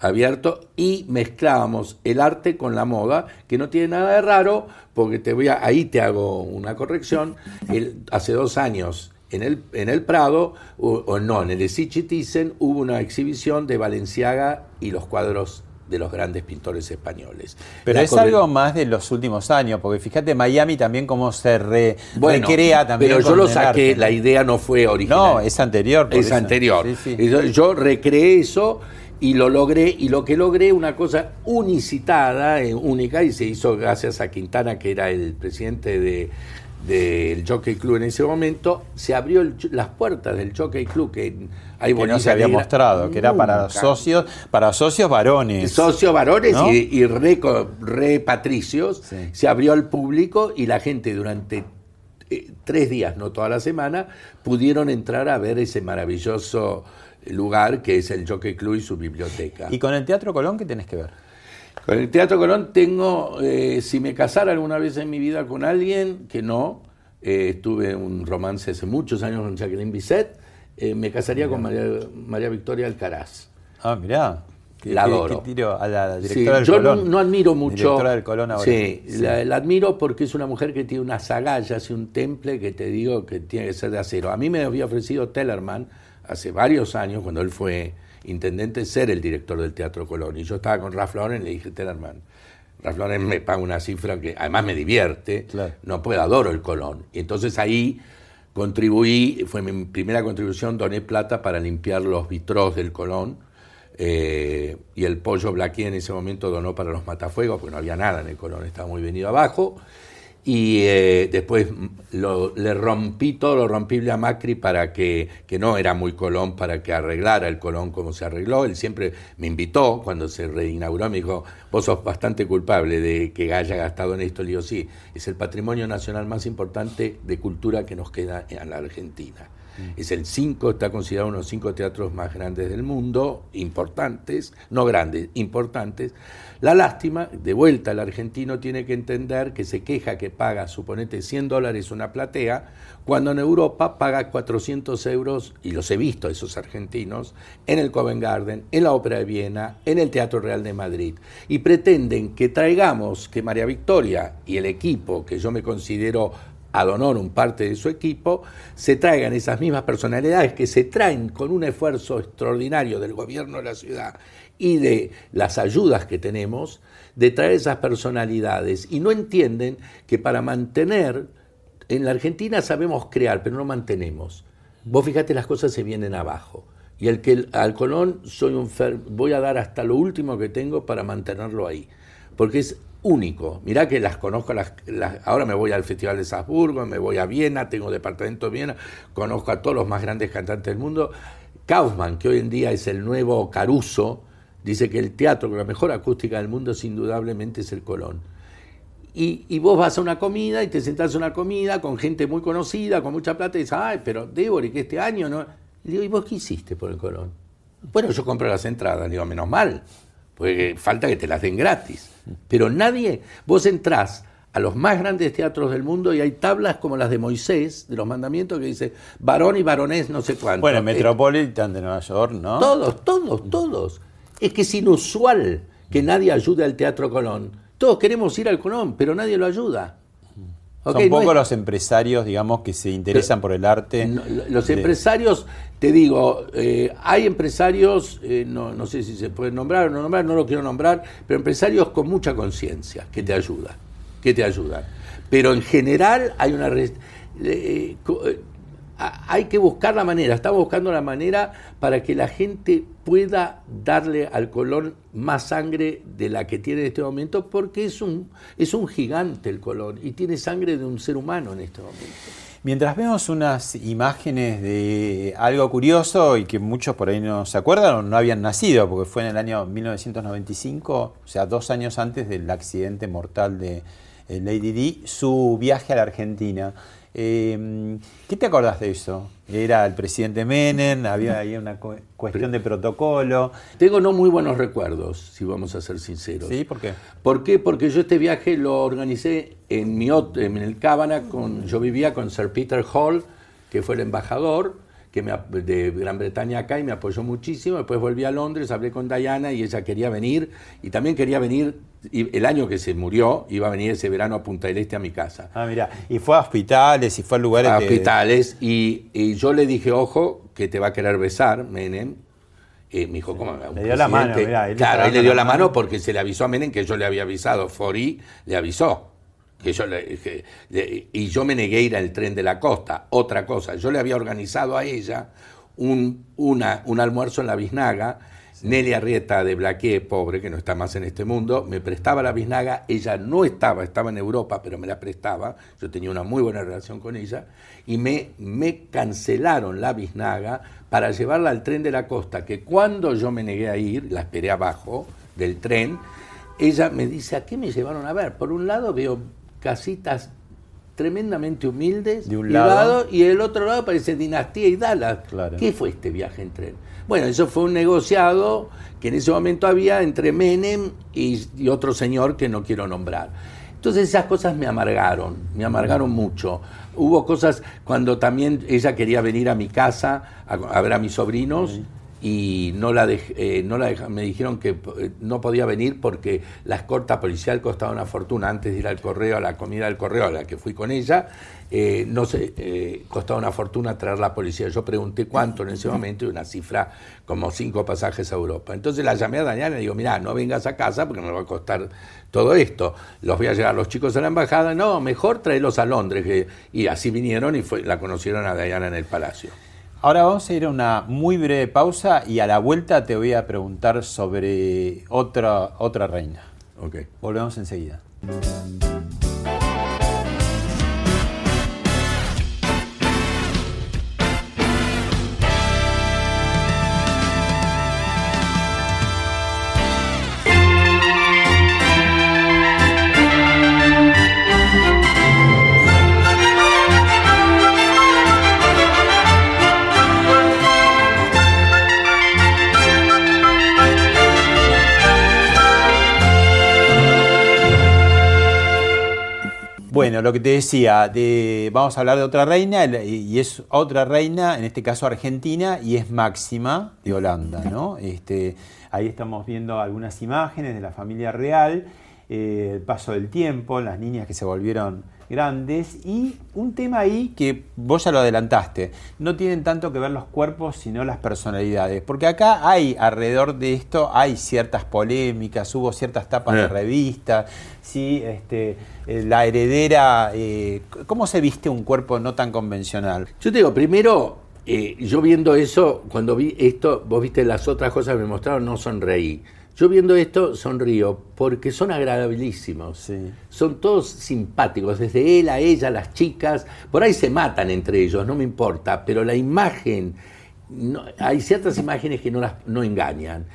Abierto y mezclábamos el arte con la moda, que no tiene nada de raro, porque te voy a, ahí te hago una corrección. El- hace dos años en el, en el Prado, o, o no, en el Sichitizen, hubo una exhibición de Valenciaga y los cuadros de los grandes pintores españoles. Pero La es algo más de los últimos años, porque fíjate Miami también cómo se re- Bueno, recrea también. Pero yo lo saqué, la idea no fue original. No, es anterior. por es eso. anterior. Sí, sí. Y Yo, yo recreé eso y lo logré, y lo que logré, una cosa unicitada, eh, única, y se hizo gracias a Quintana, que era el presidente de del Jockey Club en ese momento, se abrió el- las puertas del Jockey Club, que hay que no se había mostrado, que era para socios, para socios varones. Socios varones ¿No? y, y re patricios, se abrió al público y la gente durante eh, tres días, no toda la semana, pudieron entrar a ver ese maravilloso lugar que es el Jockey Club y su biblioteca. ¿Y con el Teatro Colón qué tenés que ver? Con el Teatro Colón tengo, eh, si me casara alguna vez en mi vida con alguien, que no, eh, tuve un romance hace muchos años con Jacqueline Bisset, eh, me casaría con María, María Victoria Alcaraz. Ah, mirá. La adoro. qué tiro a la Sí, directora del yo Colón. No, no admiro mucho. Directora del Colón ahora. Sí, La, la admiro porque es una mujer que tiene unas agallas y un temple que te digo que tiene que ser de acero. A mí me había ofrecido Tellerman hace varios años, cuando él fue intendente, ser el director del Teatro Colón. Y yo estaba con Ralph Lauren y le dije, Tellerman, Ralph Lauren me paga una cifra que además me divierte, no puedo, adoro el Colón. Y entonces ahí contribuí, fue mi primera contribución, doné plata para limpiar los vitrós del Colón. eh, y el pollo Blaquí en ese momento donó para los matafuegos, porque no había nada en el Colón, estaba muy venido abajo. Y eh, después mm, lo- le rompí todo lo rompible a Macri para que, que no era muy Colón, para que arreglara el Colón como se arregló. Él siempre me invitó cuando se reinauguró, me dijo, vos sos bastante culpable de que haya gastado en esto. Le digo, sí, es el patrimonio nacional más importante de cultura que nos queda en la Argentina. Es el cinco, está considerado uno de los cinco teatros más grandes del mundo, importantes, no grandes, importantes. La lástima, de vuelta el argentino tiene que entender que se queja que paga, suponete, 100 dólares una platea, cuando en Europa paga 400 euros, y los he visto esos argentinos, en el Covent Garden, en la Ópera de Viena, en el Teatro Real de Madrid. Y pretenden que traigamos, que María Victoria y el equipo, que yo me considero ad honorum parte de su equipo, se traigan esas mismas personalidades que se traen con un esfuerzo extraordinario del gobierno de la ciudad y de las ayudas que tenemos, de traer esas personalidades. Y no entienden que para mantener, en la Argentina sabemos crear, pero no mantenemos. Vos fíjate, las cosas se vienen abajo. Y el que al Colón soy un fer- voy a dar hasta lo último que tengo para mantenerlo ahí. Porque es único. Mirá que las conozco, las, ahora me voy al Festival de Salzburgo, me voy a Viena, tengo departamento en Viena, conozco a todos los más grandes cantantes del mundo. Kaufman, que hoy en día es el nuevo Caruso, dice que el teatro con la mejor acústica del mundo, sin indudablemente, es el Colón. Y, vos vas a una comida y te sentás a una comida con gente muy conocida, con mucha plata, y dices, ay, pero Débora, ¿y que este año no? Y digo, ¿y vos qué hiciste por el Colón? Bueno, yo compro las entradas, digo, menos mal, porque falta que te las den gratis. Pero nadie, vos entrás a los más grandes teatros del mundo y hay tablas como las de Moisés, de los mandamientos, que dice varón y varonés no sé cuánto. Bueno, Eh, Metropolitan de Nueva York, ¿no? todos, todos, todos. Es que es inusual que nadie ayude al Teatro Colón. Todos queremos ir al Colón, pero nadie lo ayuda. Son no pocos es- los empresarios, digamos, que se interesan por el arte. No, Los de- empresarios, te digo, eh, hay empresarios, eh, no, no sé si se pueden nombrar o no nombrar, no lo quiero nombrar, pero empresarios con mucha conciencia que te ayudan, que te ayudan. Pero en general hay una... eh, eh, hay que buscar la manera, estamos buscando la manera para que la gente pueda darle al Colón más sangre de la que tiene en este momento, porque es un, es un gigante el Colón y tiene sangre de un ser humano en este momento. Mientras vemos unas imágenes de algo curioso y que muchos por ahí no se acuerdan o no habían nacido, porque fue en el año 1995, o sea, dos años antes del accidente mortal de eh, Lady Di, su viaje a la Argentina. Eh, ¿Qué te acordás de eso? Era el presidente Menem, había ahí una cu- cuestión de protocolo. Tengo no muy buenos recuerdos, si vamos a ser sinceros. ¿Sí? ¿Por qué? ¿Por qué? Porque yo este viaje lo organicé en, mi, en el Cábana, con, yo vivía con Sir Peter Hall, que fue el embajador que me, ap- de Gran Bretaña acá y me apoyó muchísimo. Después volví a Londres, hablé con Diana y ella quería venir. Y también quería venir, y el año que se murió, iba a venir ese verano a Punta del Este a mi casa. Ah, mira, y fue a hospitales y fue a lugares a que- hospitales y, y yo le dije, ojo, que te va a querer besar, Menem. Eh, me dijo, ¿cómo? Un Le dio la mano, presidente- mirá, él claro, él le dio la mano porque se le avisó a Menem que yo le había avisado. Fori le avisó. Que yo le, que- le- y yo me negué a ir al tren de la costa. Otra cosa, yo le había organizado a ella un, una- un almuerzo en la biznaga. Nelly Arrieta de Blaquier, pobre, que no está más en este mundo, me prestaba la biznaga. Ella no estaba, estaba en Europa, pero me la prestaba. Yo tenía una muy buena relación con ella. Y me, me cancelaron la biznaga para llevarla al tren de la costa, que cuando yo me negué a ir, la esperé abajo del tren, ella me dice, ¿a qué me llevaron a ver? Por un lado veo casitas tremendamente humildes De un y lado. y el otro lado parece Dinastía y Dallas. ¿Qué fue este viaje en tren? Bueno, eso fue un negociado que en ese momento había entre Menem y, y otro señor que no quiero nombrar. Entonces esas cosas me amargaron, me amargaron mucho. Hubo cosas cuando también ella quería venir a mi casa a, a ver a mis sobrinos y no la dej- eh, no la deja- me dijeron que eh, no podía venir porque la escorta policial costaba una fortuna antes de ir al correo, a la comida del correo a la que fui con ella, eh, no sé, eh, costaba una fortuna traer la policía. Yo pregunté cuánto en ese momento y una cifra como cinco pasajes a Europa. Entonces la llamé a Daniela y le digo, mira, no vengas a casa porque me va a costar todo esto. Los voy a llevar los chicos a la embajada. No, mejor tráelos a Londres. y así vinieron y fue, la conocieron a Diana en el palacio. Ahora vamos a ir a una muy breve pausa y a la vuelta te voy a preguntar sobre otra, otra reina. Ok. Volvemos enseguida. Bueno, lo que te decía, de, vamos a hablar de otra reina, y es otra reina, en este caso argentina, y es Máxima de Holanda, ¿no? Este, ahí estamos viendo algunas imágenes de la familia real, eh, el paso del tiempo, las niñas que se volvieron grandes, y un tema ahí que vos ya lo adelantaste, no tienen tanto que ver los cuerpos, sino las personalidades, porque acá hay, alrededor de esto, hay ciertas polémicas, hubo ciertas tapas de Eh. revistas, sí, este, eh, la heredera, eh, ¿cómo se viste un cuerpo no tan convencional? Yo te digo, primero, eh, yo viendo eso, cuando vi esto, vos viste las otras cosas que me mostraron, no sonreí. Yo viendo esto sonrío porque son agradabilísimos. Son todos simpáticos, desde él a ella, las chicas. Por ahí se matan entre ellos, no me importa, pero la imagen, no- hay ciertas imágenes que no, las, no engañan.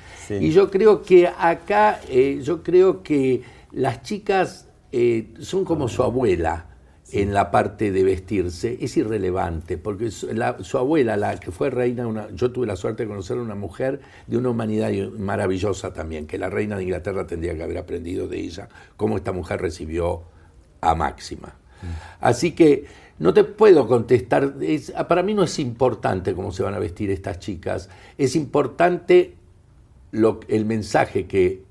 Y yo creo que acá, eh, yo creo que las chicas eh, son como su abuela en la parte de vestirse, es irrelevante, porque su, la- su abuela, la que fue reina, una, yo tuve la suerte de conocer a una mujer de una humanidad maravillosa también, que la reina de Inglaterra tendría que haber aprendido de ella, cómo esta mujer recibió a Máxima. Así que no te puedo contestar, es- para mí no es importante cómo se van a vestir estas chicas, es importante lo, el mensaje que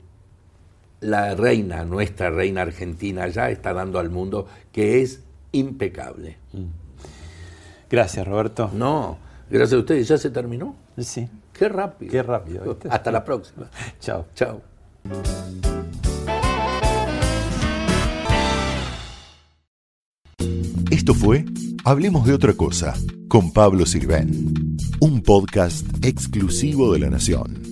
la reina, nuestra reina argentina, ya está dando al mundo, que es impecable. Gracias, Roberto. No, gracias a ustedes. ¿Ya se terminó? Sí. Qué rápido. Qué rápido. ¿viste? Hasta la próxima. (laughs) Chao. Chao. Esto fue Hablemos de otra cosa con Pablo Sirven, un podcast exclusivo de la Nación.